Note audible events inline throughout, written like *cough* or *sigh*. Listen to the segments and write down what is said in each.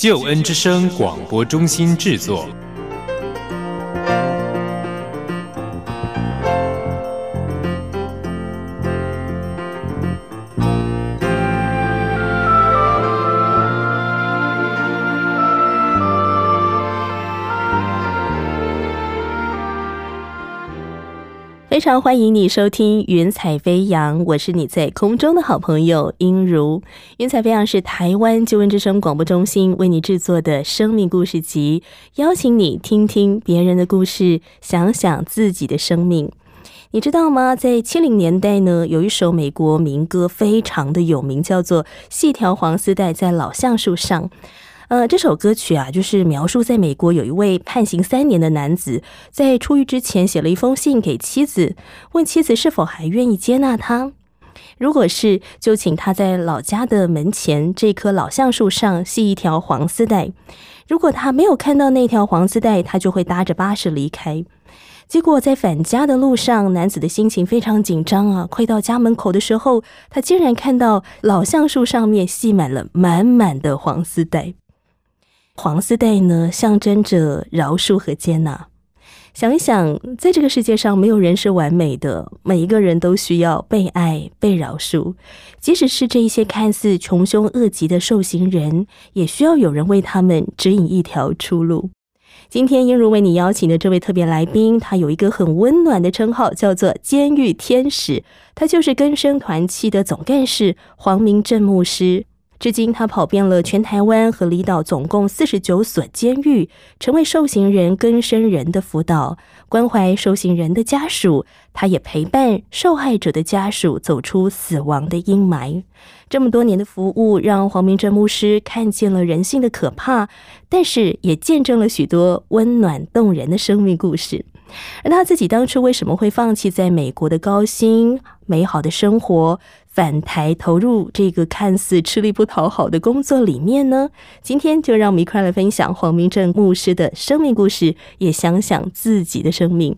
救恩之声广播中心制作。非常欢迎你收听《云彩飞扬》，我是你在空中的好朋友音如。《云彩飞扬》是台湾救恩之声广播中心为你制作的生命故事集，邀请你听听别人的故事，想想自己的生命。你知道吗？在七零年代呢，有一首美国民歌非常的有名，叫做《细条黄丝带在老橡树上》。呃，这首歌曲啊，就是描述在美国有一位判刑三年的男子，在出狱之前写了一封信给妻子，问妻子是否还愿意接纳他。如果是，就请他在老家的门前这棵老橡树上系一条黄丝带。如果他没有看到那条黄丝带，他就会搭着巴士离开。结果在返家的路上，男子的心情非常紧张啊！快到家门口的时候，他竟然看到老橡树上面系满了满满的黄丝带。黄丝带呢，象征着饶恕和接纳。想一想，在这个世界上，没有人是完美的，每一个人都需要被爱、被饶恕。即使是这一些看似穷凶恶极的受刑人，也需要有人为他们指引一条出路。今天，英如为你邀请的这位特别来宾，他有一个很温暖的称号，叫做“监狱天使”。他就是根生团契的总干事黄明正牧师。至今，他跑遍了全台湾和离岛，总共四十九所监狱，成为受刑人、跟生人的辅导，关怀受刑人的家属。他也陪伴受害者的家属走出死亡的阴霾。这么多年的服务，让黄明正牧师看见了人性的可怕，但是也见证了许多温暖动人的生命故事。而他自己当初为什么会放弃在美国的高薪、美好的生活？返台投入这个看似吃力不讨好的工作里面呢？今天就让我们一块来分享黄明正牧师的生命故事，也想想自己的生命。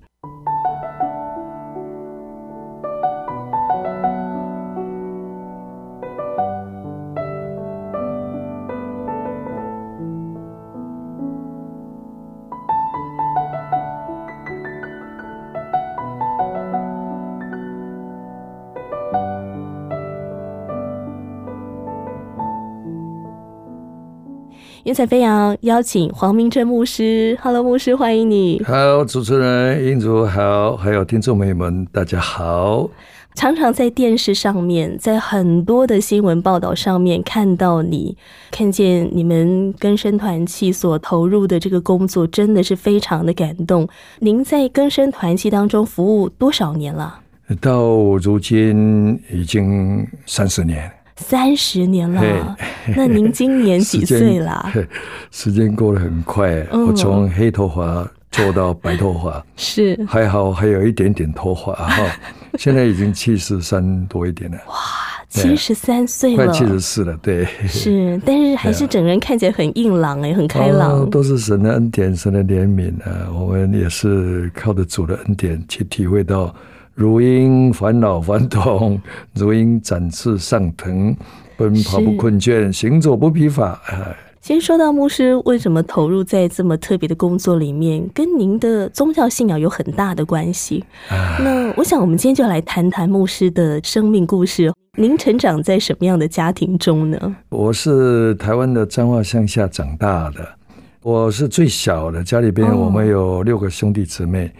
云彩飞扬，邀请黄明正牧师。Hello，牧师，欢迎你。好，主持人英竹好，还有听众朋友们，大家好。常常在电视上面，在很多的新闻报道上面看到你，看见你们根生团契所投入的这个工作，真的是非常的感动。您在根生团契当中服务多少年了？到如今已经三十年。三十年了，*laughs* 那您今年几岁了？*laughs* 时间过得很快，我从黑头发做到白头发，*laughs* 是。还好还有一点点头发哈。现在已经七十三多一点了，哇，七十三岁了，快七十四了，对，是，但是还是整个人看起来很硬朗哎，很开朗，都是神的恩典，神的怜悯啊，我们也是靠着主的恩典去体会到。如因烦恼烦痛，*laughs* 如因展翅上腾，奔跑不困倦，行走不疲乏。哎，先说到牧师为什么投入在这么特别的工作里面，跟您的宗教信仰有很大的关系。那我想，我们今天就来谈谈牧师的生命故事。您成长在什么样的家庭中呢？我是台湾的彰化乡下长大的，我是最小的，家里边我们有六个兄弟姊妹。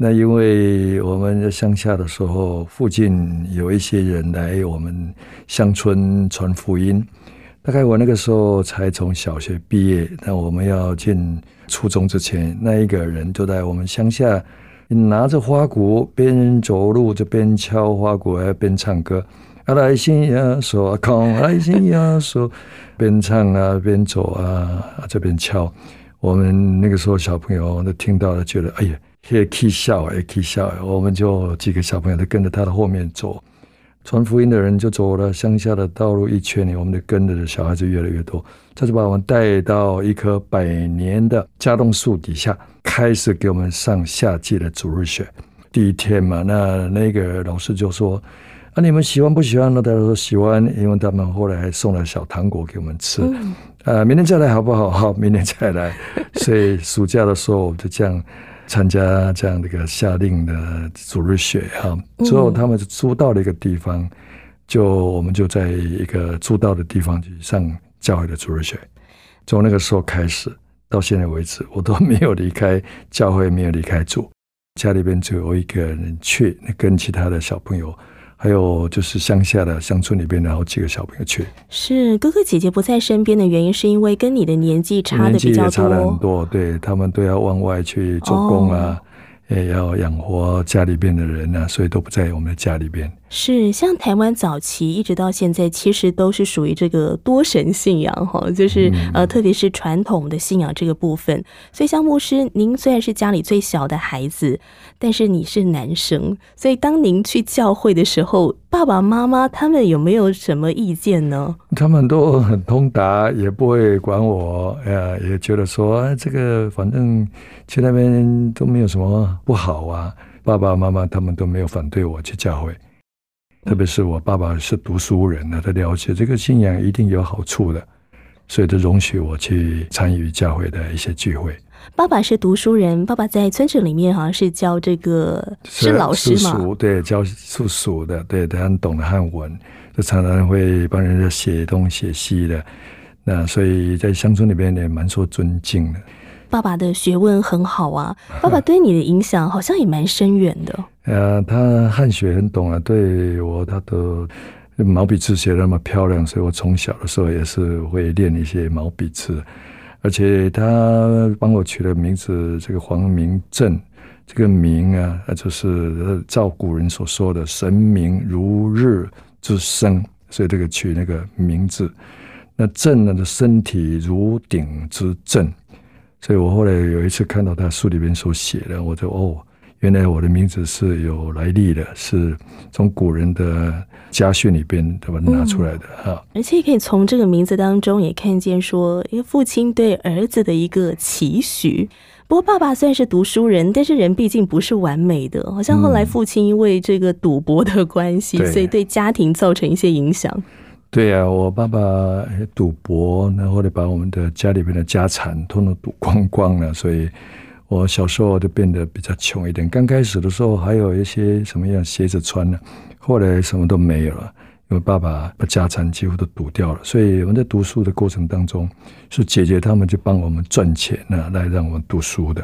那因为我们在乡下的时候，附近有一些人来我们乡村传福音。大概我那个时候才从小学毕业，那我们要进初中之前，那一个人就在我们乡下拿着花鼓，边走路就边敲花鼓，还边唱歌。阿来信呀说，空来信呀说，边唱啊边走啊，这边敲。我们那个时候小朋友都听到了，觉得哎呀，也可以笑，也可以笑。我们就几个小朋友都跟着他的后面走。传福音的人就走了乡下的道路一圈，我们就跟着的小孩子越来越多。他就把我们带到一棵百年的家栋树底下，开始给我们上夏季的主日学。第一天嘛，那那个老师就说：“啊，你们喜欢不喜欢呢？”大家说喜欢，因为他们后来还送了小糖果给我们吃。啊，明天再来好不好？好，明天再来。所以暑假的时候，我们就这样。参加这样的一个夏令的主日学哈，之后他们租到了一个地方，就我们就在一个租到的地方去上教会的主日学。从那个时候开始到现在为止，我都没有离开教会，没有离开主，家里边只有一个人去跟其他的小朋友。还有就是乡下的乡村里边然后几个小朋友去，是哥哥姐姐不在身边的原因，是因为跟你的年纪差的比较多，差了很多，对他们都要往外去做工啊。也要养活家里边的人啊，所以都不在我们的家里边。是像台湾早期一直到现在，其实都是属于这个多神信仰哈，就是呃，特别是传统的信仰这个部分。所以，像牧师，您虽然是家里最小的孩子，但是你是男生，所以当您去教会的时候，爸爸妈妈他们有没有什么意见呢？他们都很通达，也不会管我，呃，也觉得说这个反正。去那边都没有什么不好啊，爸爸妈妈他们都没有反对我去教会，特别是我爸爸是读书人呢，他了解这个信仰一定有好处的，所以他容许我去参与教会的一些聚会。爸爸是读书人，爸爸在村子里面好像是教这个是老师嘛，对，教属属的，对，他很懂得汉文，就常常会帮人家写东写西的，那所以在乡村里边也蛮受尊敬的。爸爸的学问很好啊，爸爸对你的影响好像也蛮深远的。呃，他汉学很懂啊，对我他的毛笔字写那么漂亮，所以我从小的时候也是会练一些毛笔字。而且他帮我取的名字，这个黄明正，这个明啊，就是照古人所说的“神明如日之升”，所以这个取那个名字。那正呢，的身体如鼎之正。所以我后来有一次看到他书里面所写的，我就哦，原来我的名字是有来历的，是从古人的家训里边对吧拿出来的哈。而且可以从这个名字当中也看见说，一个父亲对儿子的一个期许。不过爸爸虽然是读书人，但是人毕竟不是完美的，好像后来父亲因为这个赌博的关系，所以对家庭造成一些影响。对呀，我爸爸赌博，然后呢，把我们的家里边的家产通通赌光光了，所以我小时候就变得比较穷一点。刚开始的时候还有一些什么样鞋子穿呢，后来什么都没有了，因为爸爸把家产几乎都赌掉了。所以我们在读书的过程当中，是姐姐他们就帮我们赚钱呢，来让我们读书的。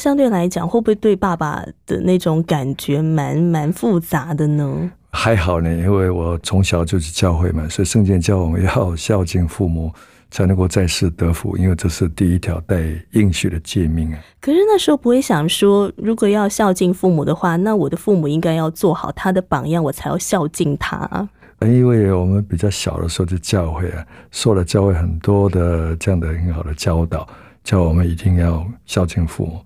相对来讲，会不会对爸爸的那种感觉蛮蛮复杂的呢？还好呢，因为我从小就是教会嘛，所以圣经教我们要孝敬父母，才能够在世得福，因为这是第一条带应许的诫命啊。可是那时候不会想说，如果要孝敬父母的话，那我的父母应该要做好他的榜样，我才要孝敬他。因为我们比较小的时候就教会啊，受了教会很多的这样的很好的教导，叫我们一定要孝敬父母。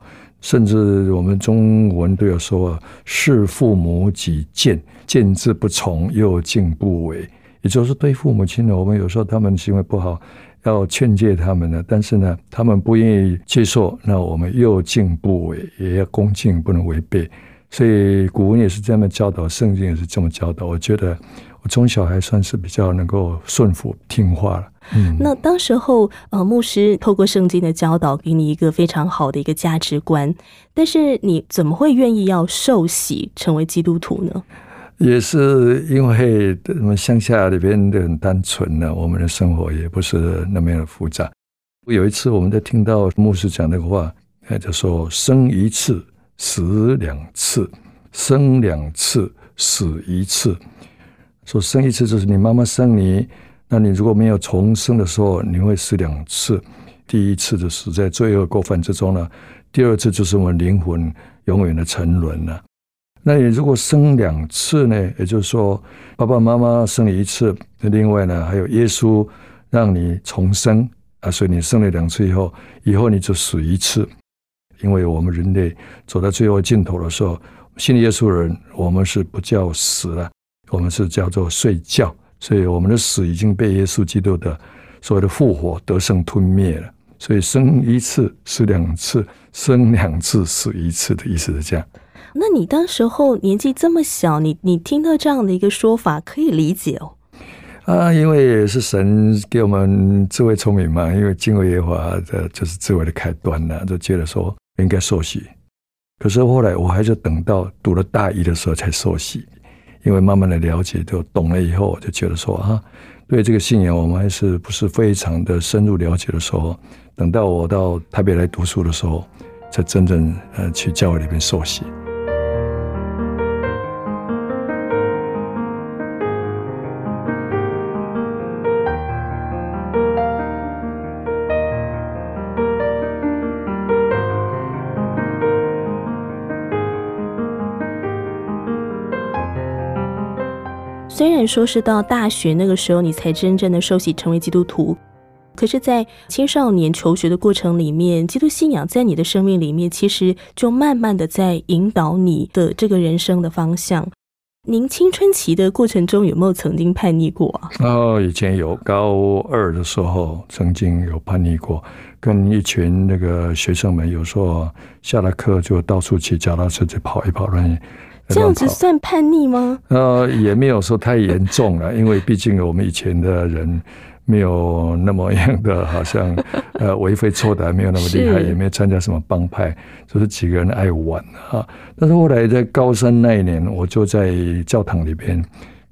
甚至我们中文都有说“视父母己见，见之不从，又敬不为”，也就是对父母亲呢，我们有时候他们行为不好，要劝诫他们呢，但是呢，他们不愿意接受，那我们又敬不为，也要恭敬，不能违背。所以古文也是这样教导，圣经也是这么教导。我觉得我从小还算是比较能够顺服听话了。嗯，那当时候，呃，牧师透过圣经的教导，给你一个非常好的一个价值观。但是，你怎么会愿意要受洗成为基督徒呢？也是因为我们乡下里边的很单纯呢，我们的生活也不是那么样的复杂。有一次，我们在听到牧师讲那个话，他就说：“生一次，死两次；生两次，死一次。”说生一次就是你妈妈生你。那你如果没有重生的时候，你会死两次。第一次就死在罪恶过犯之中了，第二次就是我们灵魂永远的沉沦了。那你如果生两次呢？也就是说，爸爸妈妈生你一次，那另外呢还有耶稣让你重生啊，所以你生了两次以后，以后你就死一次。因为我们人类走到最后尽头的时候，信耶稣人，我们是不叫死了，我们是叫做睡觉。所以我们的死已经被耶稣基督的所谓的复活得胜吞灭了。所以生一次死两次，生两次死一次的意思是这样。那你当时候年纪这么小，你你听到这样的一个说法，可以理解哦。啊，因为也是神给我们智慧聪明嘛，因为敬畏耶和华的就是智慧的开端呢，就觉得说应该受洗。可是后来我还是等到读了大一的时候才受洗，因为慢慢的了解，就懂了以后，我就觉得说啊，对这个信仰我们还是不是非常的深入了解的时候，等到我到台北来读书的时候，才真正呃去教会里面受洗。虽然说是到大学那个时候，你才真正的受洗成为基督徒，可是，在青少年求学的过程里面，基督信仰在你的生命里面，其实就慢慢的在引导你的这个人生的方向。您青春期的过程中有没有曾经叛逆过啊？哦，以前有，高二的时候曾经有叛逆过，跟一群那个学生们，有时候下了课就到处骑脚踏车去跑一跑乱。这样子算叛逆吗？呃，也没有说太严重了，因为毕竟我们以前的人没有那么样的，好像 *laughs* 呃为非作歹，没有那么厉害，也没有参加什么帮派，就是几个人爱玩啊。但是后来在高三那一年，我就在教堂里边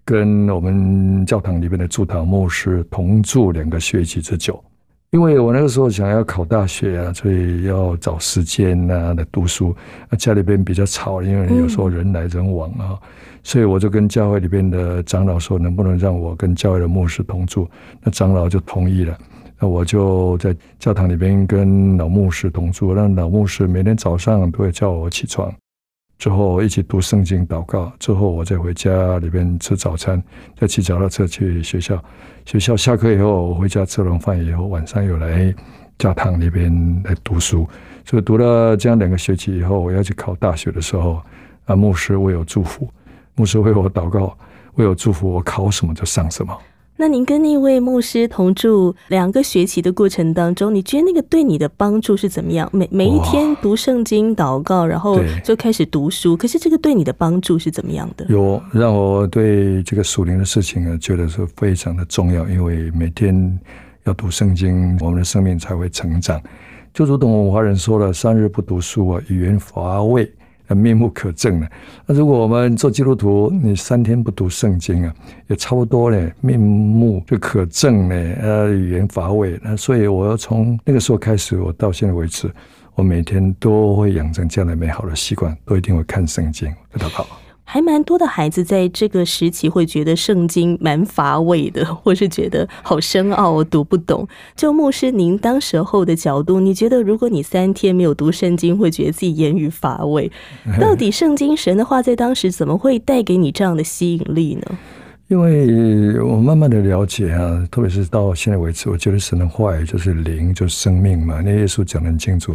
跟我们教堂里边的驻堂牧师同住两个学期之久。因为我那个时候想要考大学啊，所以要找时间啊来读书。啊，家里边比较吵，因为有时候人来人往啊，所以我就跟教会里边的长老说，能不能让我跟教会的牧师同住？那长老就同意了。那我就在教堂里边跟老牧师同住，让老牧师每天早上都会叫我起床。之后一起读圣经、祷告，之后我再回家里边吃早餐，再骑脚踏车去学校。学校下课以后，我回家吃完饭以后，晚上又来教堂里边来读书。所以读了这样两个学期以后，我要去考大学的时候，啊，牧师为我祝福，牧师为我祷告，为我祝福，我考什么就上什么。那您跟那位牧师同住两个学期的过程当中，你觉得那个对你的帮助是怎么样？每每一天读圣经、祷告，然后就开始读书。可是这个对你的帮助是怎么样的？有让我对这个属灵的事情啊，觉得是非常的重要。因为每天要读圣经，我们的生命才会成长。就如同我们华人说了：“三日不读书啊，语言乏味。”面目可憎了。那如果我们做基督徒，你三天不读圣经啊，也差不多嘞，面目就可憎嘞，呃，语言乏味。那所以我要从那个时候开始，我到现在为止，我每天都会养成这样的美好的习惯，都一定会看圣经，祷告。还蛮多的孩子在这个时期会觉得圣经蛮乏味的，或是觉得好深奥，读不懂。就牧师您当时候的角度，你觉得如果你三天没有读圣经，会觉得自己言语乏味？到底圣经神的话在当时怎么会带给你这样的吸引力呢？因为我慢慢的了解啊，特别是到现在为止，我觉得神的话语就是灵，就是生命嘛。那耶稣讲的很清楚，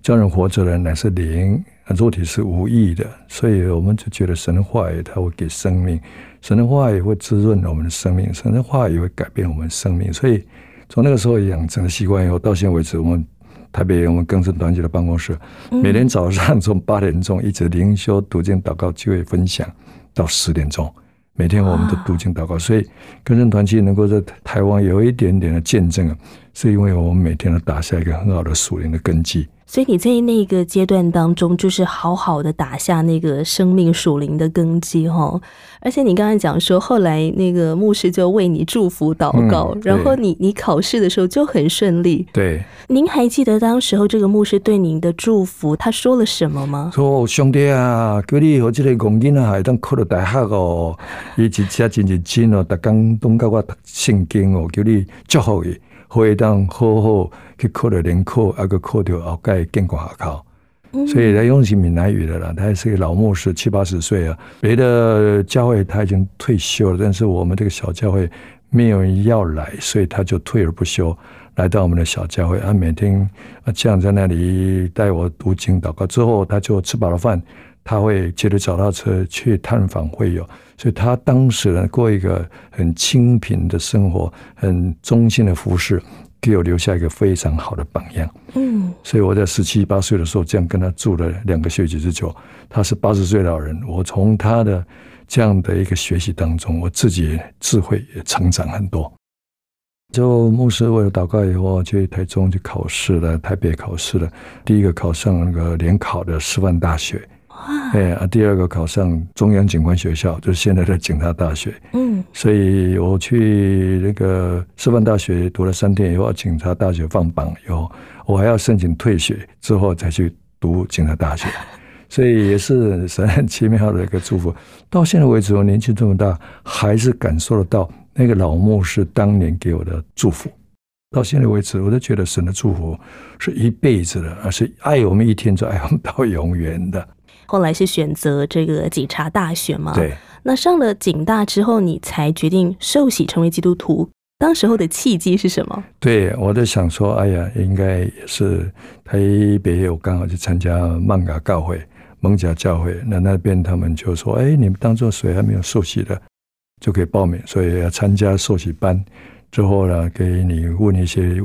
叫人活着的乃是灵。肉体是无益的，所以我们就觉得神的话语它会给生命，神的话也会滋润我们的生命，神的话也会改变我们生命。所以从那个时候养成的习惯以后，到现在为止，我们台北我们更生团结的办公室，每天早上从八点钟一直灵修、读经、祷告、聚会分享到十点钟，每天我们都读经祷告。所以更生团契能够在台湾有一点点的见证啊，是因为我们每天都打下一个很好的属灵的根基。所以你在那个阶段当中，就是好好的打下那个生命属灵的根基哈。而且你刚才讲说，后来那个牧师就为你祝福祷告，然后你你考试的时候就很顺利。对，您还记得当时候这个牧师对您的祝福，他说了什么吗？说兄弟啊，叫你和这个公囡啊，当考到大学哦，伊一家真认真哦，逐工都教我读圣经哦，叫你祝福伊。会当好好去考了联考，啊个考到后盖建国学校，所以他用起闽南语的了。他是一个老牧师，七八十岁啊。别的教会他已经退休了，但是我们这个小教会没有人要来，所以他就退而不休，来到我们的小教会。他每天啊这样在那里带我读经祷告，之后他就吃饱了饭，他会接着找到车去探访会友。所以他当时呢过一个很清贫的生活，很忠心的服侍。给我留下一个非常好的榜样。嗯，所以我在十七八岁的时候，这样跟他住了两个学期之久。他是八十岁老人，我从他的这样的一个学习当中，我自己智慧也成长很多。就牧师为了祷告以后，去台中去考试了，台北考试了，第一个考上那个联考的师范大学。哎啊，第二个考上中央警官学校，就是现在的警察大学。嗯，所以我去那个师范大学读了三天以后，警察大学放榜以后，我还要申请退学，之后才去读警察大学。*laughs* 所以也是神很奇妙的一个祝福。到现在为止，我年纪这么大，还是感受得到那个老牧师当年给我的祝福。到现在为止，我都觉得神的祝福是一辈子的，而是爱我们一天，就爱我们到永远的。后来是选择这个警察大学嘛？对。那上了警大之后，你才决定受洗成为基督徒。当时候的契机是什么？对，我在想说，哎呀，应该也是台北我刚好去参加曼嘎教会、蒙甲教会，那那边他们就说，哎，你们当做谁还没有受洗的，就可以报名，所以要参加受洗班。之后呢，给你问一些。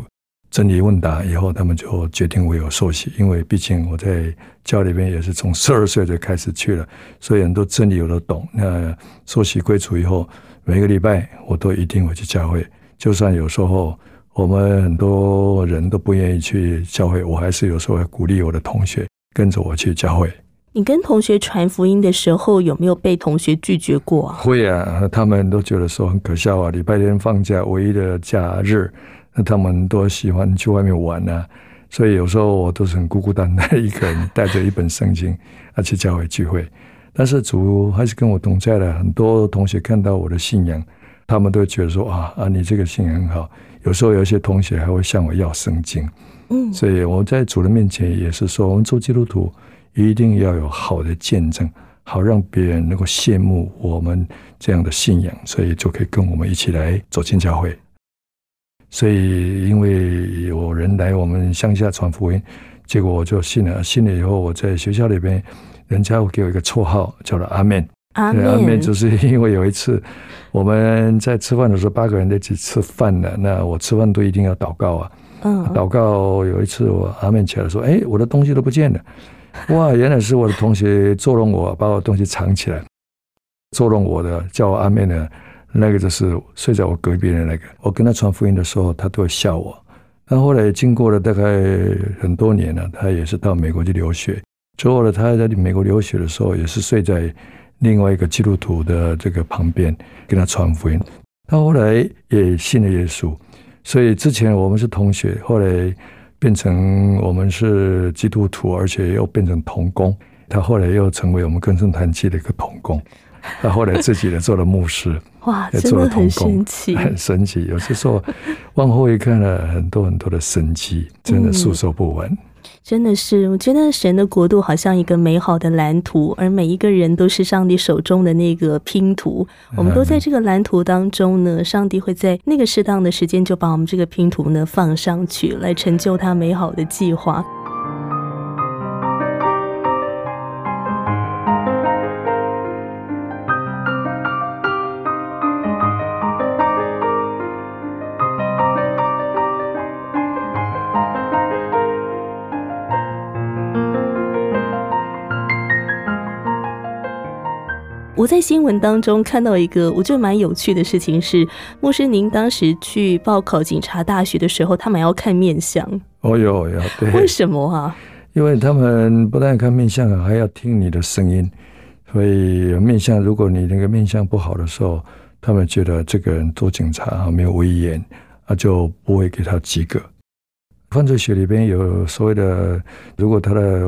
真理问答以后，他们就决定我有受洗，因为毕竟我在教里边也是从十二岁就开始去了，所以很多真理我都懂。那受洗归主以后，每个礼拜我都一定会去教会，就算有时候我们很多人都不愿意去教会，我还是有时候会鼓励我的同学跟着我去教会。你跟同学传福音的时候，有没有被同学拒绝过啊？会啊，他们都觉得说很可笑啊，礼拜天放假唯一的假日。那他们都喜欢去外面玩啊，所以有时候我都是很孤孤单单一个人，带着一本圣经啊去教会聚会。但是主还是跟我同在的，很多同学看到我的信仰，他们都觉得说啊啊，你这个信仰很好。有时候有些同学还会向我要圣经，嗯，所以我在主的面前也是说，我们做基督徒一定要有好的见证，好让别人能够羡慕我们这样的信仰，所以就可以跟我们一起来走进教会。所以，因为有人来我们乡下传福音，结果我就信了。信了以后，我在学校里边，人家会给我一个绰号，叫做阿面。阿面，就是因为有一次我们在吃饭的时候，八个人在一起吃饭呢，那我吃饭都一定要祷告啊。嗯。祷告有一次，我阿面起来说：“哎，我的东西都不见了！”哇，原来是我的同学捉弄我，把我东西藏起来，捉弄我的，叫我阿面的。那个就是睡在我隔壁的那个，我跟他传福音的时候，他都会笑我。那后来经过了大概很多年了，他也是到美国去留学。之后呢，他在美国留学的时候，也是睡在另外一个基督徒的这个旁边，跟他传福音。他后来也信了耶稣，所以之前我们是同学，后来变成我们是基督徒，而且又变成同工。他后来又成为我们根生团契的一个同工。他后来自己也做了牧师，*laughs* 哇，真的很神奇，很神奇。有些时候往后一看了很多很多的神迹，真的诉说不完。真的是，我觉得神的国度好像一个美好的蓝图，而每一个人都是上帝手中的那个拼图。我们都在这个蓝图当中呢，上帝会在那个适当的时间就把我们这个拼图呢放上去，来成就他美好的计划。我在新闻当中看到一个我觉得蛮有趣的事情是，牧师您当时去报考警察大学的时候，他们要看面相。哦哟哟，对，为什么啊？因为他们不但看面相啊，还要听你的声音。所以面相，如果你那个面相不好的时候，他们觉得这个人做警察啊没有威严，啊就不会给他及格。犯罪学里边有所谓的，如果他的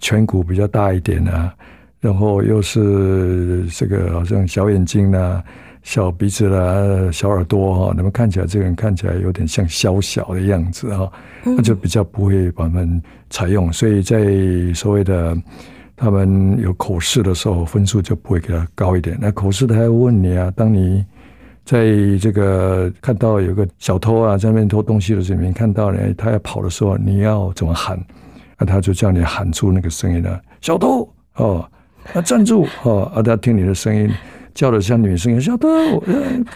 颧骨比较大一点啊。然后又是这个好像小眼睛呐，小鼻子啦、小耳朵哈，那么看起来这个人看起来有点像小小的样子哈，那就比较不会把他们采用。所以在所谓的他们有口试的时候，分数就不会给他高一点。那口试他还问你啊，当你在这个看到有个小偷啊在那边偷东西的时候，你看到呢他要跑的时候，你要怎么喊？那他就叫你喊出那个声音了，小偷哦，啊站住哦，啊他听你的声音。叫的像女生，小豆，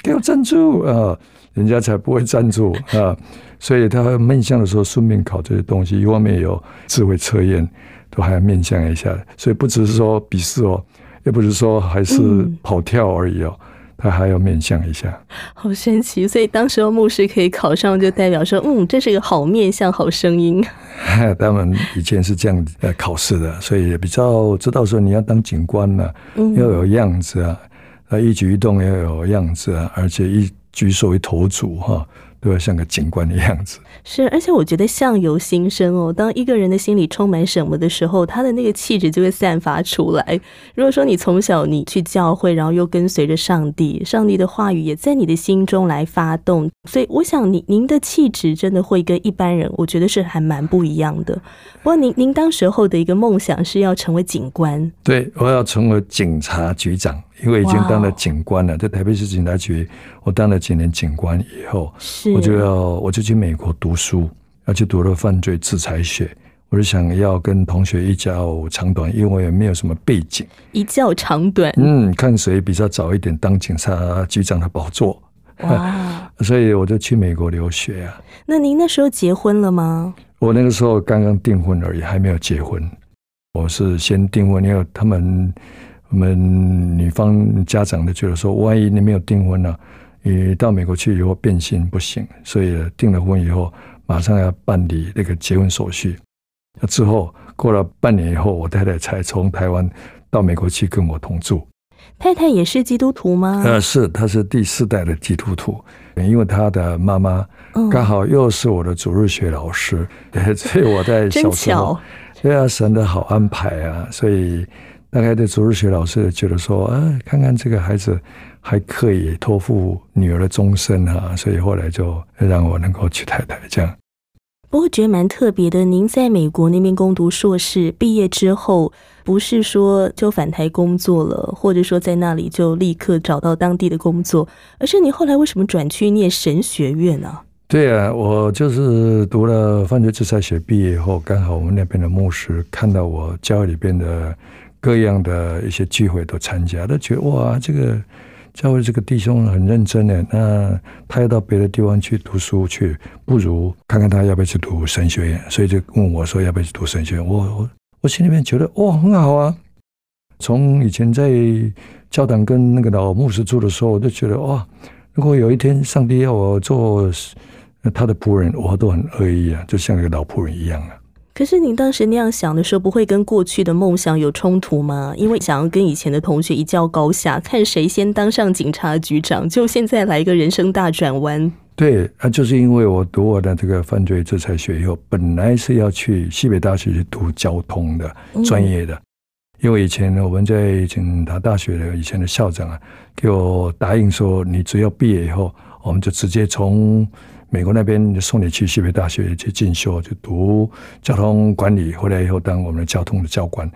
给我站住啊！人家才不会站住啊！所以他面相的时候，顺便考这些东西，一方面有智慧测验，都还要面相一下。所以不只是说笔试哦，也不是说还是跑跳而已哦。他还要面相一下，好神奇！所以当时候牧师可以考上，就代表说，嗯，这是一个好面相、好声音。*laughs* 他们以前是这样呃考试的，所以也比较知道说你要当警官呢，要有样子啊。啊，一举一动要有样子啊，而且一举手一投足哈，都要像个警官的样子。是，而且我觉得相由心生哦。当一个人的心里充满什么的时候，他的那个气质就会散发出来。如果说你从小你去教会，然后又跟随着上帝，上帝的话语也在你的心中来发动，所以我想，您您的气质真的会跟一般人，我觉得是还蛮不一样的。不过，您您当时候的一个梦想是要成为警官，对，我要成为警察局长。因为已经当了警官了，在台北市警察局，我当了几年警官以后，我就要我就去美国读书，要去读了犯罪制裁学。我就想要跟同学一较长短，因为也没有什么背景，一较长短。嗯，看谁比较早一点当警察局长的宝座。哇！*laughs* 所以我就去美国留学啊。那您那时候结婚了吗？我那个时候刚刚订婚而已，还没有结婚。我是先订婚，因为他们。我们女方家长都觉得说，万一你没有订婚呢，你到美国去以后变性不行，所以订了婚以后，马上要办理那个结婚手续。那之后过了半年以后，我太太才从台湾到美国去跟我同住。太太也是基督徒吗？呃，是，她是第四代的基督徒，因为她的妈妈刚好又是我的主日学老师，所以我在小时候，对啊，神的好安排啊，所以。大概的主日学老师觉得说，啊，看看这个孩子还可以托付女儿的终身啊，所以后来就让我能够娶太太这样。不过觉得蛮特别的，您在美国那边攻读硕士，毕业之后不是说就返台工作了，或者说在那里就立刻找到当地的工作，而是你后来为什么转去念神学院呢？对啊，我就是读了犯罪制裁学毕业以后，刚好我们那边的牧师看到我教会里边的。各样的一些聚会都参加，都觉得哇，这个教会这个弟兄很认真的。那他要到别的地方去读书去，不如看看他要不要去读神学院。所以就问我说要不要去读神学院。我我我心里面觉得哇，很好啊。从以前在教堂跟那个老牧师住的时候，我就觉得哇，如果有一天上帝要我做他的仆人，我都很乐意啊，就像一个老仆人一样啊。可是你当时那样想的时候，不会跟过去的梦想有冲突吗？因为想要跟以前的同学一较高下，看谁先当上警察局长，就现在来一个人生大转弯。对啊，就是因为我读我的这个犯罪制裁学以后，本来是要去西北大学去读交通的专业的，因为以前我们在警察大学的以前的校长啊，给我答应说，你只要毕业以后，我们就直接从。美国那边就送你去西北大学去进修，就读交通管理，回来以后当我们的交通的教官。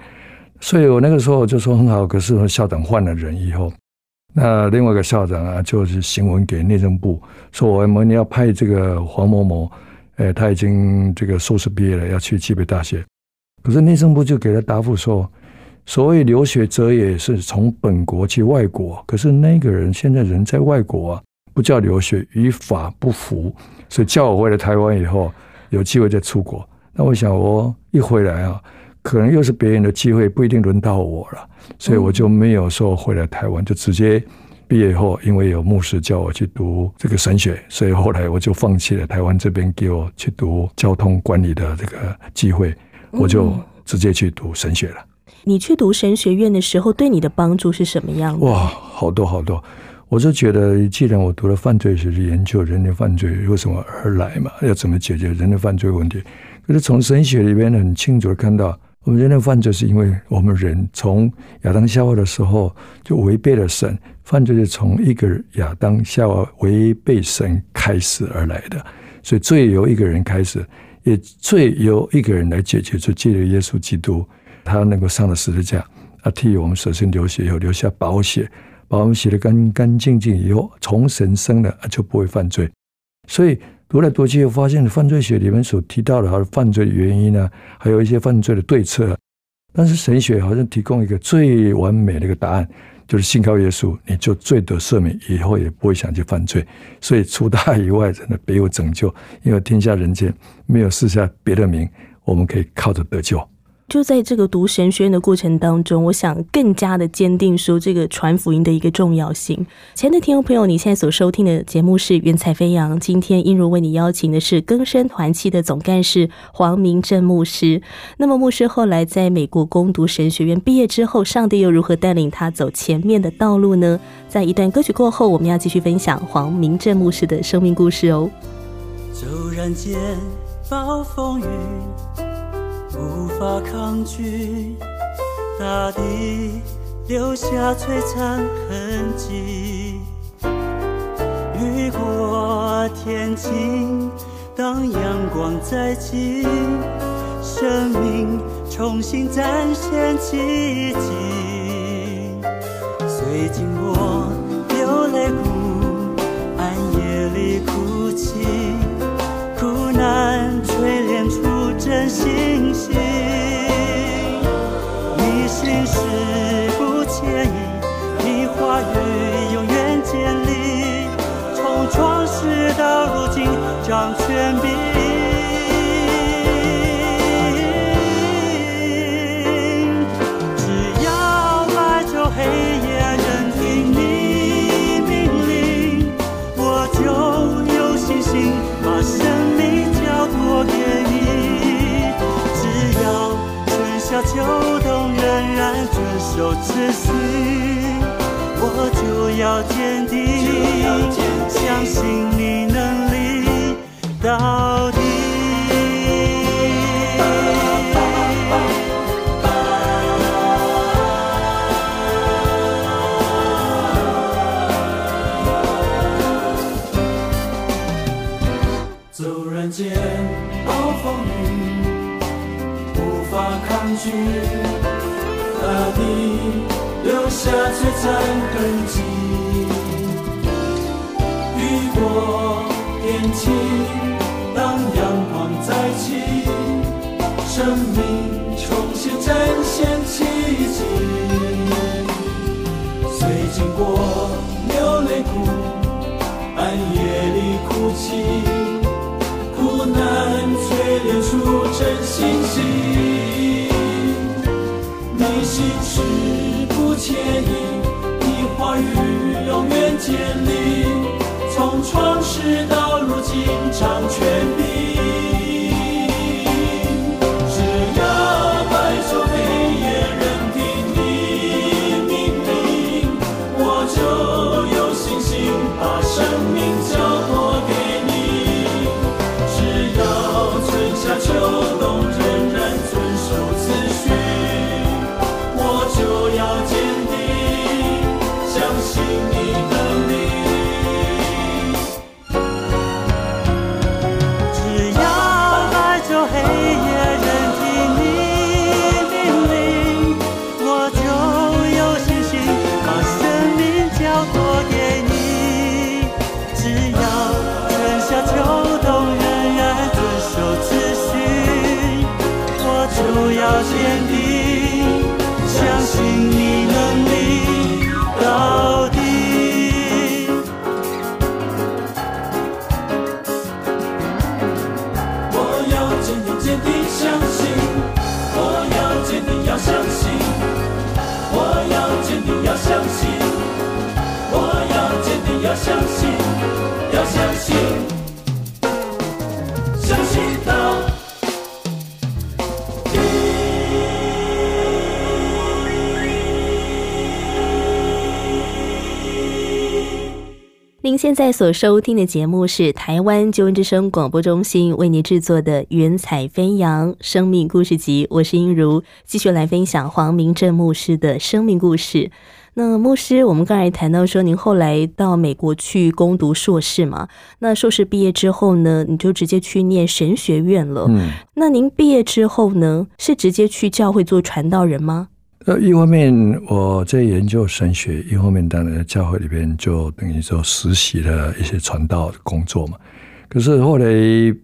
所以我那个时候就说很好。可是校长换了人以后，那另外一个校长啊，就是行文给内政部说，我们要派这个黄某某，哎，他已经这个硕士毕业了，要去西北大学。可是内政部就给他答复说，所谓留学者也是从本国去外国，可是那个人现在人在外国啊。不叫留学，与法不符，所以叫我回来台湾以后，有机会再出国。那我想，我一回来啊，可能又是别人的机会，不一定轮到我了，所以我就没有说回来台湾，就直接毕业后，因为有牧师叫我去读这个神学，所以后来我就放弃了台湾这边给我去读交通管理的这个机会，我就直接去读神学了。你去读神学院的时候，对你的帮助是什么样的？哇，好多好多。我就觉得，既然我读了犯罪学，研究人类犯罪为什么而来嘛，要怎么解决人类犯罪问题？可是从神学里边很清楚的看到，我们人类犯罪是因为我们人从亚当夏娃的时候就违背了神，犯罪是从一个亚当夏娃违背神开始而来的，所以罪由一个人开始，也罪由一个人来解决，就借着耶稣基督，他能够上了十字架，啊，替我们舍身流血，以后留下宝血，把我们洗得干干净净，以后从神生了，就不会犯罪。所以读来读去，又发现犯罪学里面所提到的，还有犯罪的原因呢，还有一些犯罪的对策。但是神学好像提供一个最完美的一个答案，就是信靠耶稣，你就罪得赦免，以后也不会想去犯罪。所以除他以外，真的别有拯救，因为天下人间没有世下别的名，我们可以靠着得救。就在这个读神学院的过程当中，我想更加的坚定说这个传福音的一个重要性。亲爱的听众朋友，你现在所收听的节目是《云彩飞扬》，今天英如为你邀请的是更生团契的总干事黄明正牧师。那么牧师后来在美国攻读神学院毕业之后，上帝又如何带领他走前面的道路呢？在一段歌曲过后，我们要继续分享黄明正牧师的生命故事哦。骤然间暴风雨。无法抗拒，大地留下璀璨痕迹。雨过天晴，当阳光再起，生命重新展现奇迹。虽经过流泪谷，暗夜里哭泣，苦难锤炼出。人心心，你心事不迁移，你话语永远坚定，从创世到如今掌权柄。秋冬仍然遵守秩序，我就要坚定，相信你能力到抗拒，大地留下璀璨痕迹。雨过天晴，当阳光再起，生命重新展现奇迹。虽经过流泪谷，暗夜里哭泣，苦难淬炼出真信心。史不迁移，你话语永远坚立，从创世到如今掌权。现在所收听的节目是台湾救恩之声广播中心为您制作的《云彩飞扬生命故事集》，我是英如，继续来分享黄明正牧师的生命故事。那牧师，我们刚才谈到说，您后来到美国去攻读硕士嘛？那硕士毕业之后呢，你就直接去念神学院了。嗯，那您毕业之后呢，是直接去教会做传道人吗？呃，一方面我在研究神学，一方面当然在教会里边就等于说实习的一些传道工作嘛。可是后来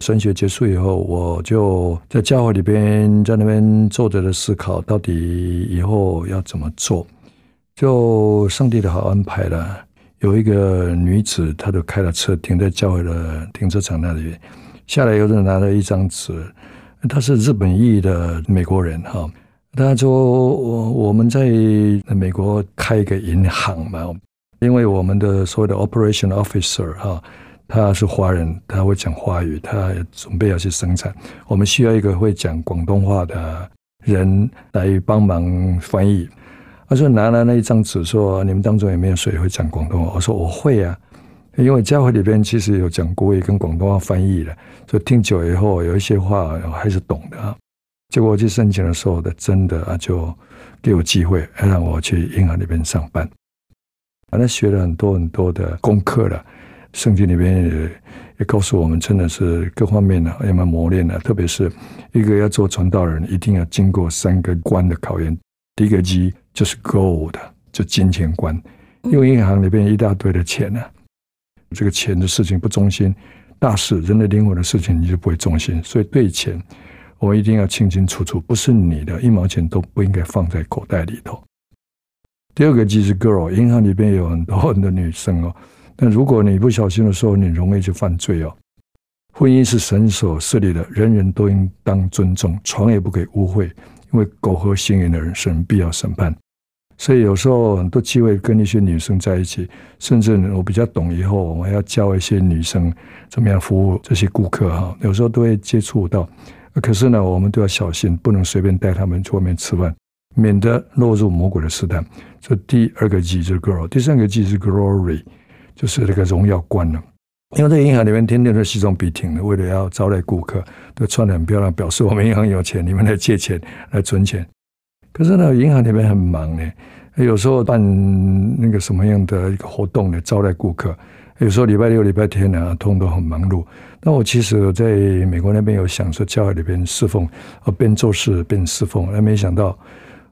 神学结束以后，我就在教会里边在那边坐着的思考，到底以后要怎么做。就上帝的好安排了，有一个女子，她就开了车停在教会的停车场那里，下来有人拿了一张纸，她是日本裔的美国人哈。他说：“我我们在美国开一个银行嘛，因为我们的所谓的 operation officer 哈，他是华人，他会讲华语，他准备要去生产，我们需要一个会讲广东话的人来帮忙翻译。他说拿了那一张纸，说你们当中有没有谁会讲广东话？我说我会啊，因为教会里边其实有讲国语跟广东话翻译的，所以听久以后有一些话还是懂的啊。”结果我去申请的时候，他真的啊就给我机会，让我去银行里边上班。反正学了很多很多的功课了，圣经里面也也告诉我们，真的是各方面的要蛮磨练的。特别是一个要做传道人，一定要经过三个关的考验。第一个 G 就是 Gold，就金钱关，因为银行里边一大堆的钱呢，这个钱的事情不忠心，大事人的灵魂的事情你就不会忠心，所以对钱。我一定要清清楚楚，不是你的一毛钱都不应该放在口袋里头。第二个就是 girl，银行里边有很多很多女生哦，但如果你不小心的时候，你容易去犯罪哦。婚姻是神所设立的，人人都应当尊重，床也不可以污秽，因为苟合行淫的人，神必要审判。所以有时候很多机会跟一些女生在一起，甚至我比较懂以后，我还要教一些女生怎么样服务这些顾客哈，有时候都会接触到。可是呢，我们都要小心，不能随便带他们去外面吃饭，免得落入魔鬼的试探。这第二个 G 是 girl，第三个 G 是 glory，就是那个荣耀观了。因为在银行里面，天天都西装笔挺的，为了要招待顾客，都穿得很漂亮，表示我们银行有钱，你们来借钱来存钱。可是呢，银行里面很忙呢，有时候办那个什么样的一个活动呢，招待顾客。有时候礼拜六、礼拜天呢，通都很忙碌。那我其实在美国那边有享受教会里边侍奉，呃，边做事边侍奉。那没想到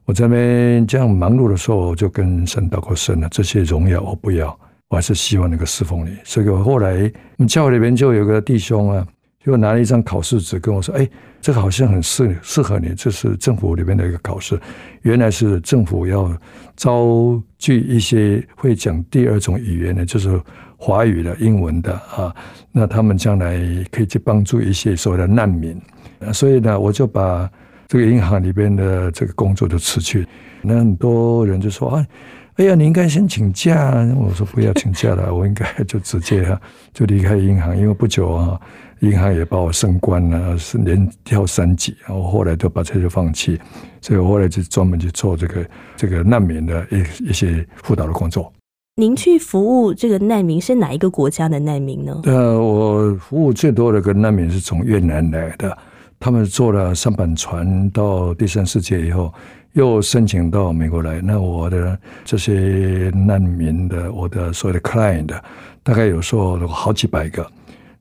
我在那边这样忙碌的时候，我就跟神祷告神了，这些荣耀我不要，我还是希望那个侍奉你。所以我后来我们教会里边就有个弟兄啊，就拿了一张考试纸跟我说：“哎，这个好像很适适合你，这是政府里面的一个考试。原来是政府要招聚一些会讲第二种语言的，就是。”华语的、英文的啊，那他们将来可以去帮助一些所谓的难民，所以呢，我就把这个银行里边的这个工作就辞去。那很多人就说啊，哎呀，你应该先请假。我说不要请假了，*laughs* 我应该就直接哈就离开银行，因为不久啊，银行也把我升官了，是连跳三级。然后后来就把这些放弃，所以我后来就专门去做这个这个难民的一一些辅导的工作。您去服务这个难民是哪一个国家的难民呢？呃，我服务最多的个难民是从越南来的，他们坐了三板船到第三世界以后，又申请到美国来。那我的这些难民的，我的所有的 client，大概有时候好几百个，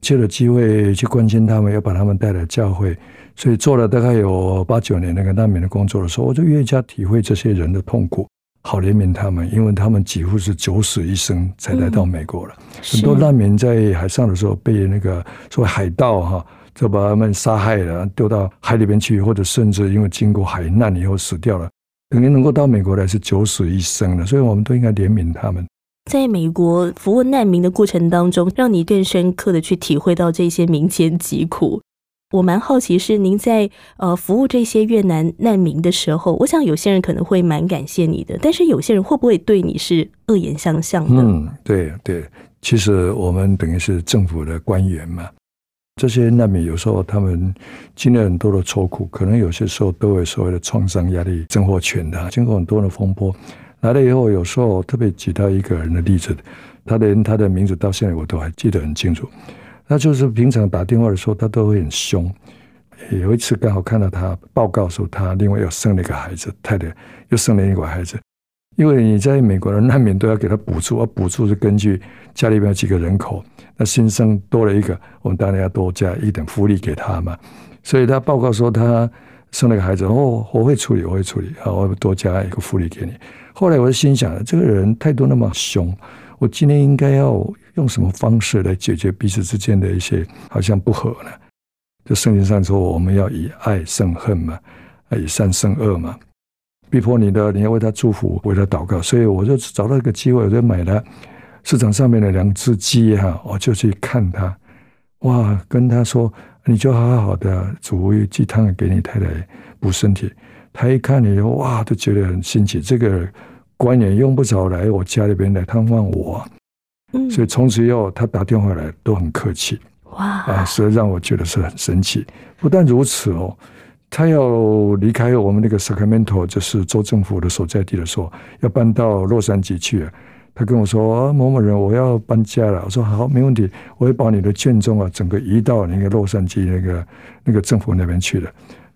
借了机会去关心他们，要把他们带来教会，所以做了大概有八九年那个难民的工作的时候，我就越加体会这些人的痛苦。好怜悯他们，因为他们几乎是九死一生才来到美国了。很多难民在海上的时候被那个所谓海盗哈，就把他们杀害了，丢到海里边去，或者甚至因为经过海难以后死掉了。等于能够到美国来是九死一生的，所以我们都应该怜悯他们。在美国服务难民的过程当中，让你更深刻的去体会到这些民间疾苦。我蛮好奇，是您在呃服务这些越南难民的时候，我想有些人可能会蛮感谢你的，但是有些人会不会对你是恶言相向的？嗯，对对，其实我们等于是政府的官员嘛，这些难民有时候他们经历很多的愁苦，可能有些时候都有所谓的创伤压力症候群的，经过很多的风波来了以后，有时候特别举到一个人的例子，他连他的名字到现在我都还记得很清楚。那就是平常打电话的时候，他都会很凶。有一次刚好看到他报告说，他另外又生了一个孩子，太太又生了一个孩子。因为你在美国的难民都要给他补助，而补助是根据家里边几个人口，那新生多了一个，我们当然要多加一点福利给他嘛。所以他报告说他生了个孩子，哦，我会处理，我会处理，好，我多加一个福利给你。后来我就心想，这个人态度那么凶，我今天应该要用什么方式来解决彼此之间的一些好像不和呢？就圣经上说，我们要以爱胜恨嘛，以善胜恶嘛。逼迫你的，你要为他祝福，为他祷告。所以我就找到一个机会，我就买了市场上面的两只鸡哈，我就去看他。哇，跟他说，你就好好的煮一鸡汤给你太太补身体。他一看你，哇，都觉得很新奇。这个官员用不着来我家里边来探望我，嗯，所以从此以后他打电话来都很客气。哇，啊，所以让我觉得是很神奇。不但如此哦。他要离开我们那个 Sacramento，就是州政府的所在地的时候，要搬到洛杉矶去。他跟我说：“某某人，我要搬家了。”我说：“好，没问题，我会把你的卷宗啊，整个移到那个洛杉矶那个那个政府那边去的。”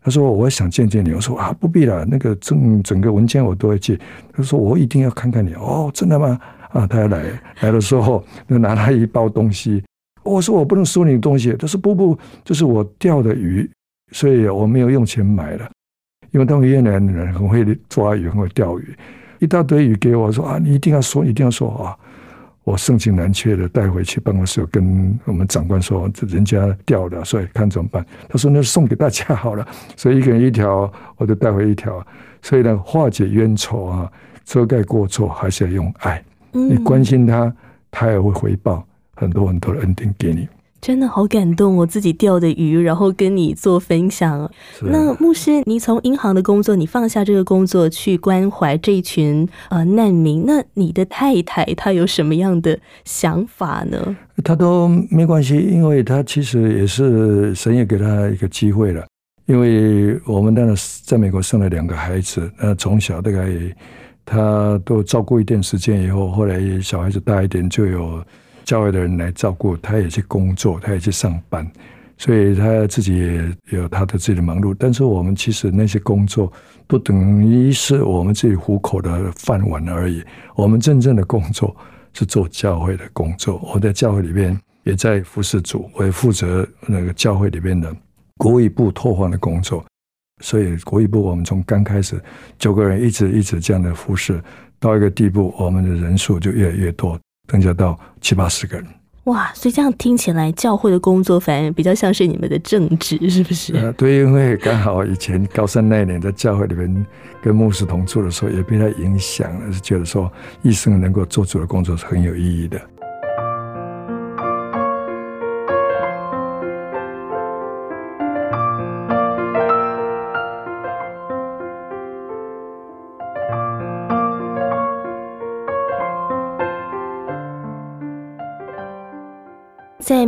他说：“我想见见你。”我说：“啊，不必了，那个整整个文件我都会寄。”他说：“我一定要看看你。”哦，真的吗？啊，他要来来的时候，就拿了一包东西。我说：“我不能收你的东西。”他说：“不不，这是我钓的鱼。”所以我没有用钱买了，因为他们越南人很会抓鱼，很会钓鱼，一大堆鱼给我说啊，你一定要说，一定要说啊！我盛情难却的带回去办公室，跟我们长官说，这人家掉了，所以看怎么办。他说那送给大家好了，所以一个人一条，我就带回一条。所以呢，化解冤仇啊，遮盖过错，还是要用爱。你关心他，他也会回报很多很多的恩典给你。真的好感动，我自己钓的鱼，然后跟你做分享。那牧师，你从银行的工作，你放下这个工作去关怀这一群呃难民，那你的太太她有什么样的想法呢？她都没关系，因为她其实也是神也给她一个机会了。因为我们当然在美国生了两个孩子，那从小大概她都照顾一段时间以后，后来小孩子大一点就有。教会的人来照顾，他也去工作，他也去上班，所以他自己也有他的自己的忙碌。但是我们其实那些工作不等于是我们自己糊口的饭碗而已。我们真正的工作是做教会的工作。我在教会里边也在服侍主，我也负责那个教会里边的国语部拓荒的工作。所以国语部我们从刚开始九个人，一直一直这样的服侍，到一个地步，我们的人数就越来越多。增加到七八十个人，哇！所以这样听起来，教会的工作反而比较像是你们的政治，是不是？呃，对，因为刚好以前高三那一年在教会里面跟牧师同住的时候，也被他影响了，是觉得说一生能够做主的工作是很有意义的。